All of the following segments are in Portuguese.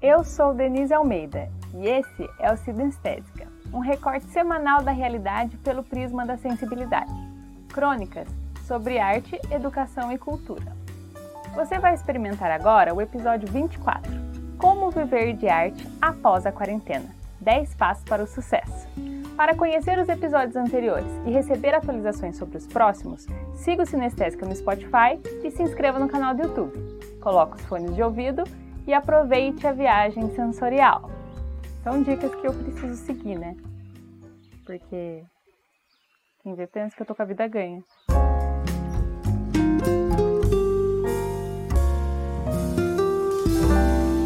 Eu sou Denise Almeida e esse é o Sinestésica, um recorte semanal da realidade pelo prisma da sensibilidade. Crônicas sobre arte, educação e cultura. Você vai experimentar agora o episódio 24: Como viver de arte após a quarentena 10 passos para o sucesso. Para conhecer os episódios anteriores e receber atualizações sobre os próximos, siga o Sinestésica no Spotify e se inscreva no canal do YouTube. Coloque os fones de ouvido e aproveite a viagem sensorial. São dicas que eu preciso seguir, né? Porque quem vê pensa que eu tô com a vida ganha.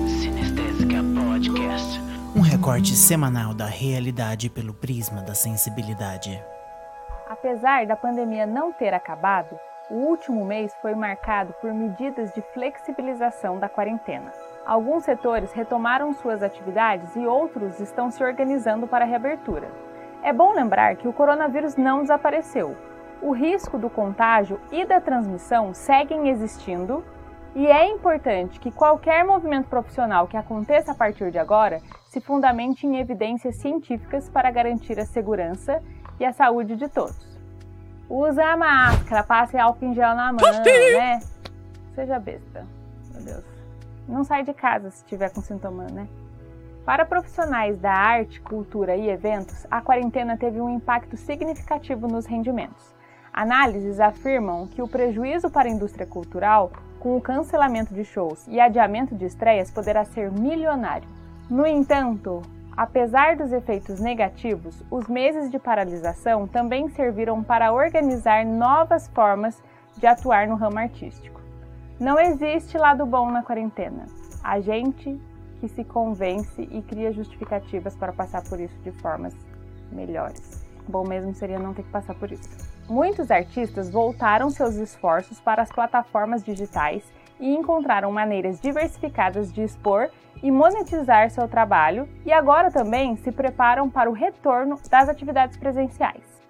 Sinestésica Podcast. Um recorte semanal da realidade pelo prisma da sensibilidade. Apesar da pandemia não ter acabado, o último mês foi marcado por medidas de flexibilização da quarentena. Alguns setores retomaram suas atividades e outros estão se organizando para a reabertura. É bom lembrar que o coronavírus não desapareceu. O risco do contágio e da transmissão seguem existindo e é importante que qualquer movimento profissional que aconteça a partir de agora se fundamente em evidências científicas para garantir a segurança e a saúde de todos. Usa a máscara, passe álcool em gel na mão, né? Seja besta. Meu Deus. Não sai de casa se tiver com sintoma, né? Para profissionais da arte, cultura e eventos, a quarentena teve um impacto significativo nos rendimentos. Análises afirmam que o prejuízo para a indústria cultural, com o cancelamento de shows e adiamento de estreias, poderá ser milionário. No entanto, Apesar dos efeitos negativos, os meses de paralisação também serviram para organizar novas formas de atuar no ramo artístico. Não existe lado bom na quarentena. A gente que se convence e cria justificativas para passar por isso de formas melhores. Bom mesmo seria não ter que passar por isso. Muitos artistas voltaram seus esforços para as plataformas digitais e encontraram maneiras diversificadas de expor e monetizar seu trabalho e agora também se preparam para o retorno das atividades presenciais.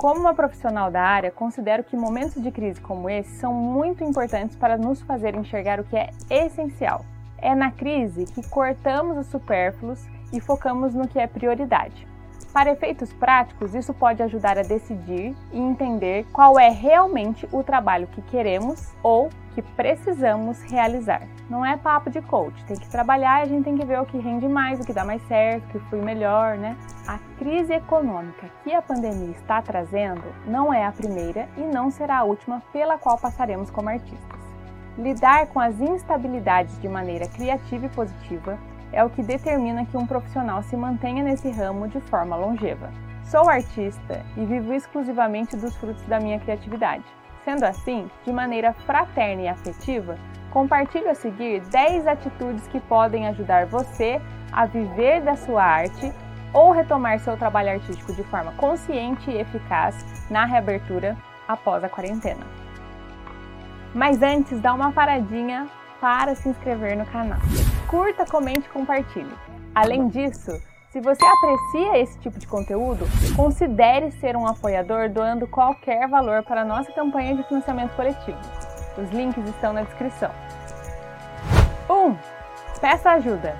Como uma profissional da área, considero que momentos de crise como esse são muito importantes para nos fazer enxergar o que é essencial. É na crise que cortamos os supérfluos e focamos no que é prioridade. Para efeitos práticos, isso pode ajudar a decidir e entender qual é realmente o trabalho que queremos ou que precisamos realizar. Não é papo de coach, tem que trabalhar e a gente tem que ver o que rende mais, o que dá mais certo, o que flui melhor, né? A crise econômica que a pandemia está trazendo não é a primeira e não será a última pela qual passaremos como artistas. Lidar com as instabilidades de maneira criativa e positiva é o que determina que um profissional se mantenha nesse ramo de forma longeva. Sou artista e vivo exclusivamente dos frutos da minha criatividade. Sendo assim, de maneira fraterna e afetiva, compartilho a seguir 10 atitudes que podem ajudar você a viver da sua arte ou retomar seu trabalho artístico de forma consciente e eficaz na reabertura após a quarentena. Mas antes, dá uma paradinha para se inscrever no canal curta, comente e compartilhe. Além disso, se você aprecia esse tipo de conteúdo, considere ser um apoiador doando qualquer valor para a nossa campanha de financiamento coletivo. Os links estão na descrição. 1. Um, peça ajuda.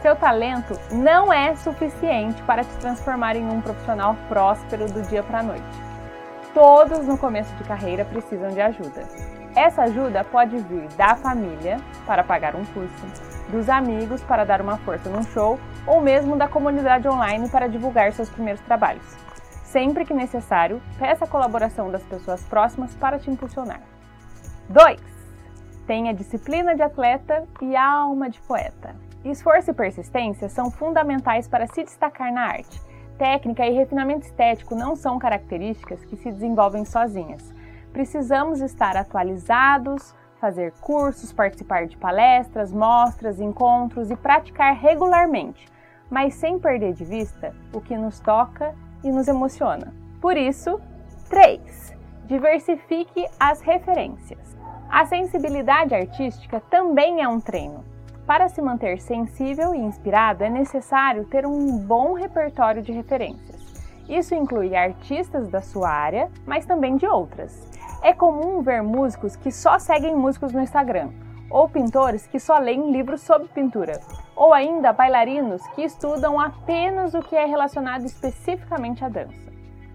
Seu talento não é suficiente para te transformar em um profissional próspero do dia para a noite. Todos no começo de carreira precisam de ajuda. Essa ajuda pode vir da família para pagar um curso, dos amigos para dar uma força num show ou mesmo da comunidade online para divulgar seus primeiros trabalhos. Sempre que necessário, peça a colaboração das pessoas próximas para te impulsionar. 2. Tenha disciplina de atleta e alma de poeta. Esforço e persistência são fundamentais para se destacar na arte. Técnica e refinamento estético não são características que se desenvolvem sozinhas. Precisamos estar atualizados, fazer cursos, participar de palestras, mostras, encontros e praticar regularmente, mas sem perder de vista o que nos toca e nos emociona. Por isso, 3. Diversifique as referências. A sensibilidade artística também é um treino. Para se manter sensível e inspirado, é necessário ter um bom repertório de referências. Isso inclui artistas da sua área, mas também de outras. É comum ver músicos que só seguem músicos no Instagram, ou pintores que só leem livros sobre pintura, ou ainda bailarinos que estudam apenas o que é relacionado especificamente à dança.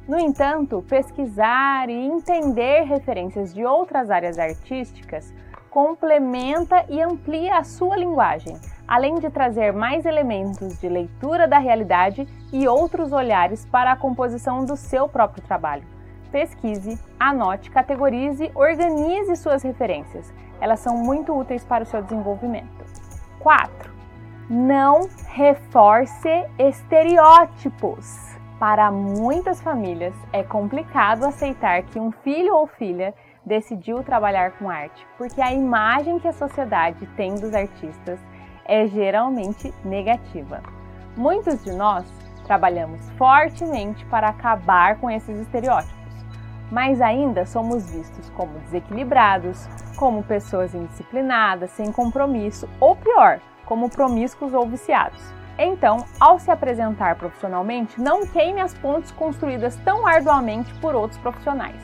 No entanto, pesquisar e entender referências de outras áreas artísticas complementa e amplia a sua linguagem, além de trazer mais elementos de leitura da realidade e outros olhares para a composição do seu próprio trabalho. Pesquise, anote, categorize, organize suas referências. Elas são muito úteis para o seu desenvolvimento. 4. Não reforce estereótipos. Para muitas famílias, é complicado aceitar que um filho ou filha decidiu trabalhar com arte, porque a imagem que a sociedade tem dos artistas é geralmente negativa. Muitos de nós trabalhamos fortemente para acabar com esses estereótipos, mas ainda somos vistos como desequilibrados, como pessoas indisciplinadas, sem compromisso ou pior, como promíscuos ou viciados. Então, ao se apresentar profissionalmente, não queime as pontes construídas tão arduamente por outros profissionais.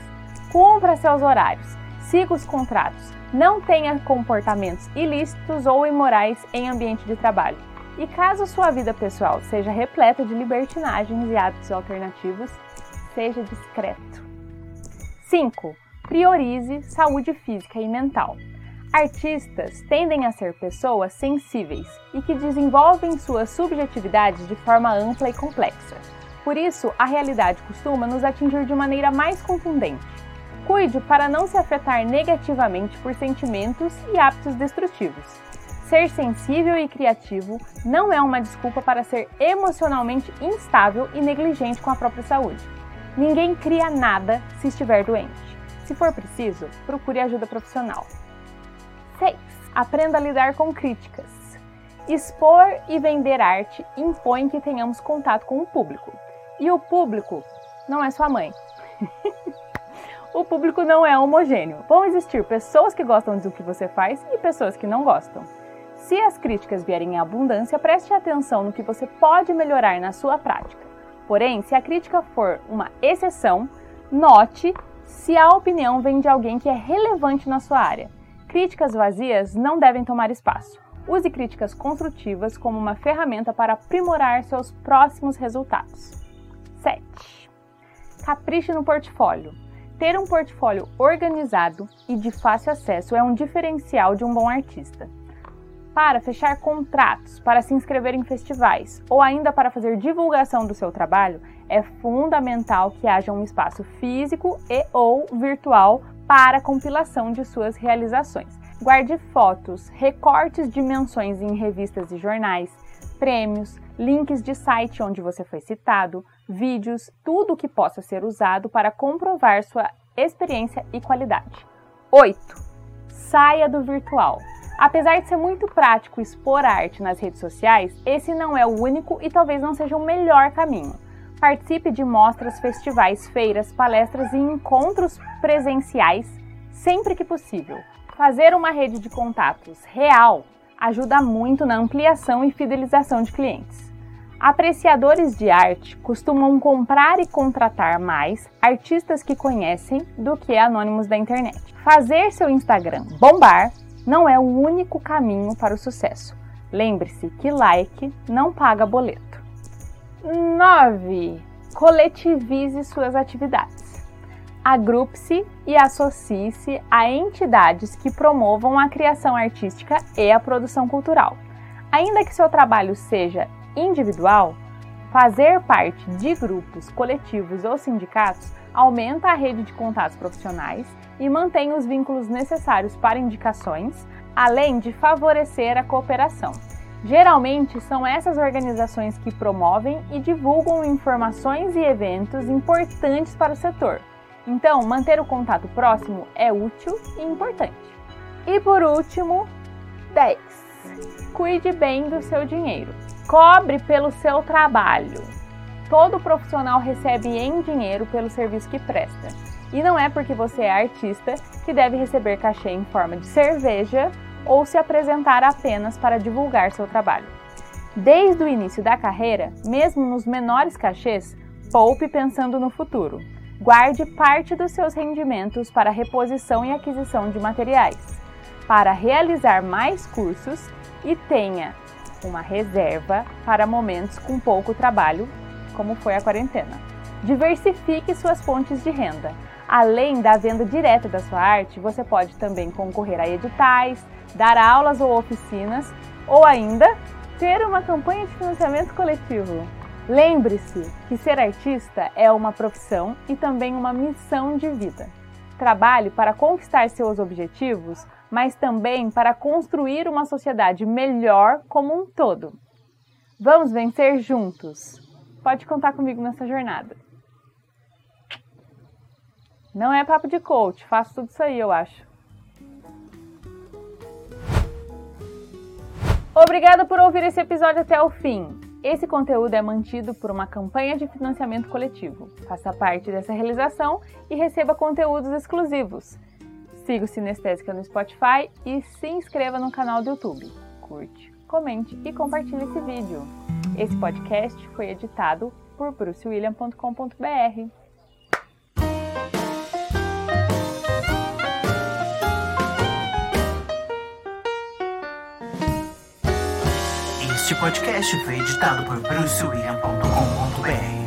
Cumpra seus horários, siga os contratos, não tenha comportamentos ilícitos ou imorais em ambiente de trabalho. E caso sua vida pessoal seja repleta de libertinagens e hábitos alternativos, seja discreto. 5. Priorize saúde física e mental. Artistas tendem a ser pessoas sensíveis e que desenvolvem suas subjetividades de forma ampla e complexa. Por isso, a realidade costuma nos atingir de maneira mais contundente. Cuide para não se afetar negativamente por sentimentos e hábitos destrutivos. Ser sensível e criativo não é uma desculpa para ser emocionalmente instável e negligente com a própria saúde. Ninguém cria nada se estiver doente. Se for preciso, procure ajuda profissional. 6. Aprenda a lidar com críticas. Expor e vender arte impõe que tenhamos contato com o público. E o público não é sua mãe. o público não é homogêneo. Vão existir pessoas que gostam do que você faz e pessoas que não gostam. Se as críticas vierem em abundância, preste atenção no que você pode melhorar na sua prática. Porém, se a crítica for uma exceção, note se a opinião vem de alguém que é relevante na sua área. Críticas vazias não devem tomar espaço. Use críticas construtivas como uma ferramenta para aprimorar seus próximos resultados. 7. Capriche no portfólio. Ter um portfólio organizado e de fácil acesso é um diferencial de um bom artista. Para fechar contratos, para se inscrever em festivais ou ainda para fazer divulgação do seu trabalho, é fundamental que haja um espaço físico e ou virtual para a compilação de suas realizações. Guarde fotos, recortes de menções em revistas e jornais, prêmios, links de site onde você foi citado, vídeos, tudo que possa ser usado para comprovar sua experiência e qualidade. 8. Saia do virtual. Apesar de ser muito prático expor arte nas redes sociais, esse não é o único e talvez não seja o melhor caminho. Participe de mostras, festivais, feiras, palestras e encontros presenciais sempre que possível. Fazer uma rede de contatos real ajuda muito na ampliação e fidelização de clientes. Apreciadores de arte costumam comprar e contratar mais artistas que conhecem do que anônimos da internet. Fazer seu Instagram bombar não é o único caminho para o sucesso. Lembre-se que like não paga boleto. 9. Coletivize suas atividades. Agrupe-se e associe-se a entidades que promovam a criação artística e a produção cultural. Ainda que seu trabalho seja individual, fazer parte de grupos, coletivos ou sindicatos aumenta a rede de contatos profissionais e mantém os vínculos necessários para indicações, além de favorecer a cooperação. Geralmente são essas organizações que promovem e divulgam informações e eventos importantes para o setor. Então, manter o contato próximo é útil e importante. E por último, 10. Cuide bem do seu dinheiro. Cobre pelo seu trabalho. Todo profissional recebe em dinheiro pelo serviço que presta. E não é porque você é artista que deve receber cachê em forma de cerveja ou se apresentar apenas para divulgar seu trabalho. Desde o início da carreira, mesmo nos menores cachês, poupe pensando no futuro. Guarde parte dos seus rendimentos para reposição e aquisição de materiais. Para realizar mais cursos e tenha uma reserva para momentos com pouco trabalho, como foi a quarentena. Diversifique suas fontes de renda. Além da venda direta da sua arte, você pode também concorrer a editais, dar aulas ou oficinas, ou ainda ter uma campanha de financiamento coletivo. Lembre-se que ser artista é uma profissão e também uma missão de vida. Trabalhe para conquistar seus objetivos, mas também para construir uma sociedade melhor como um todo. Vamos vencer juntos! Pode contar comigo nessa jornada. Não é papo de coach, faço tudo isso aí, eu acho. Obrigada por ouvir esse episódio até o fim. Esse conteúdo é mantido por uma campanha de financiamento coletivo. Faça parte dessa realização e receba conteúdos exclusivos. Siga o Sinestésica no Spotify e se inscreva no canal do YouTube. Curte, comente e compartilhe esse vídeo. Esse podcast foi editado por brucewilliam.com.br. Este podcast foi editado por brucewilliam.com.br.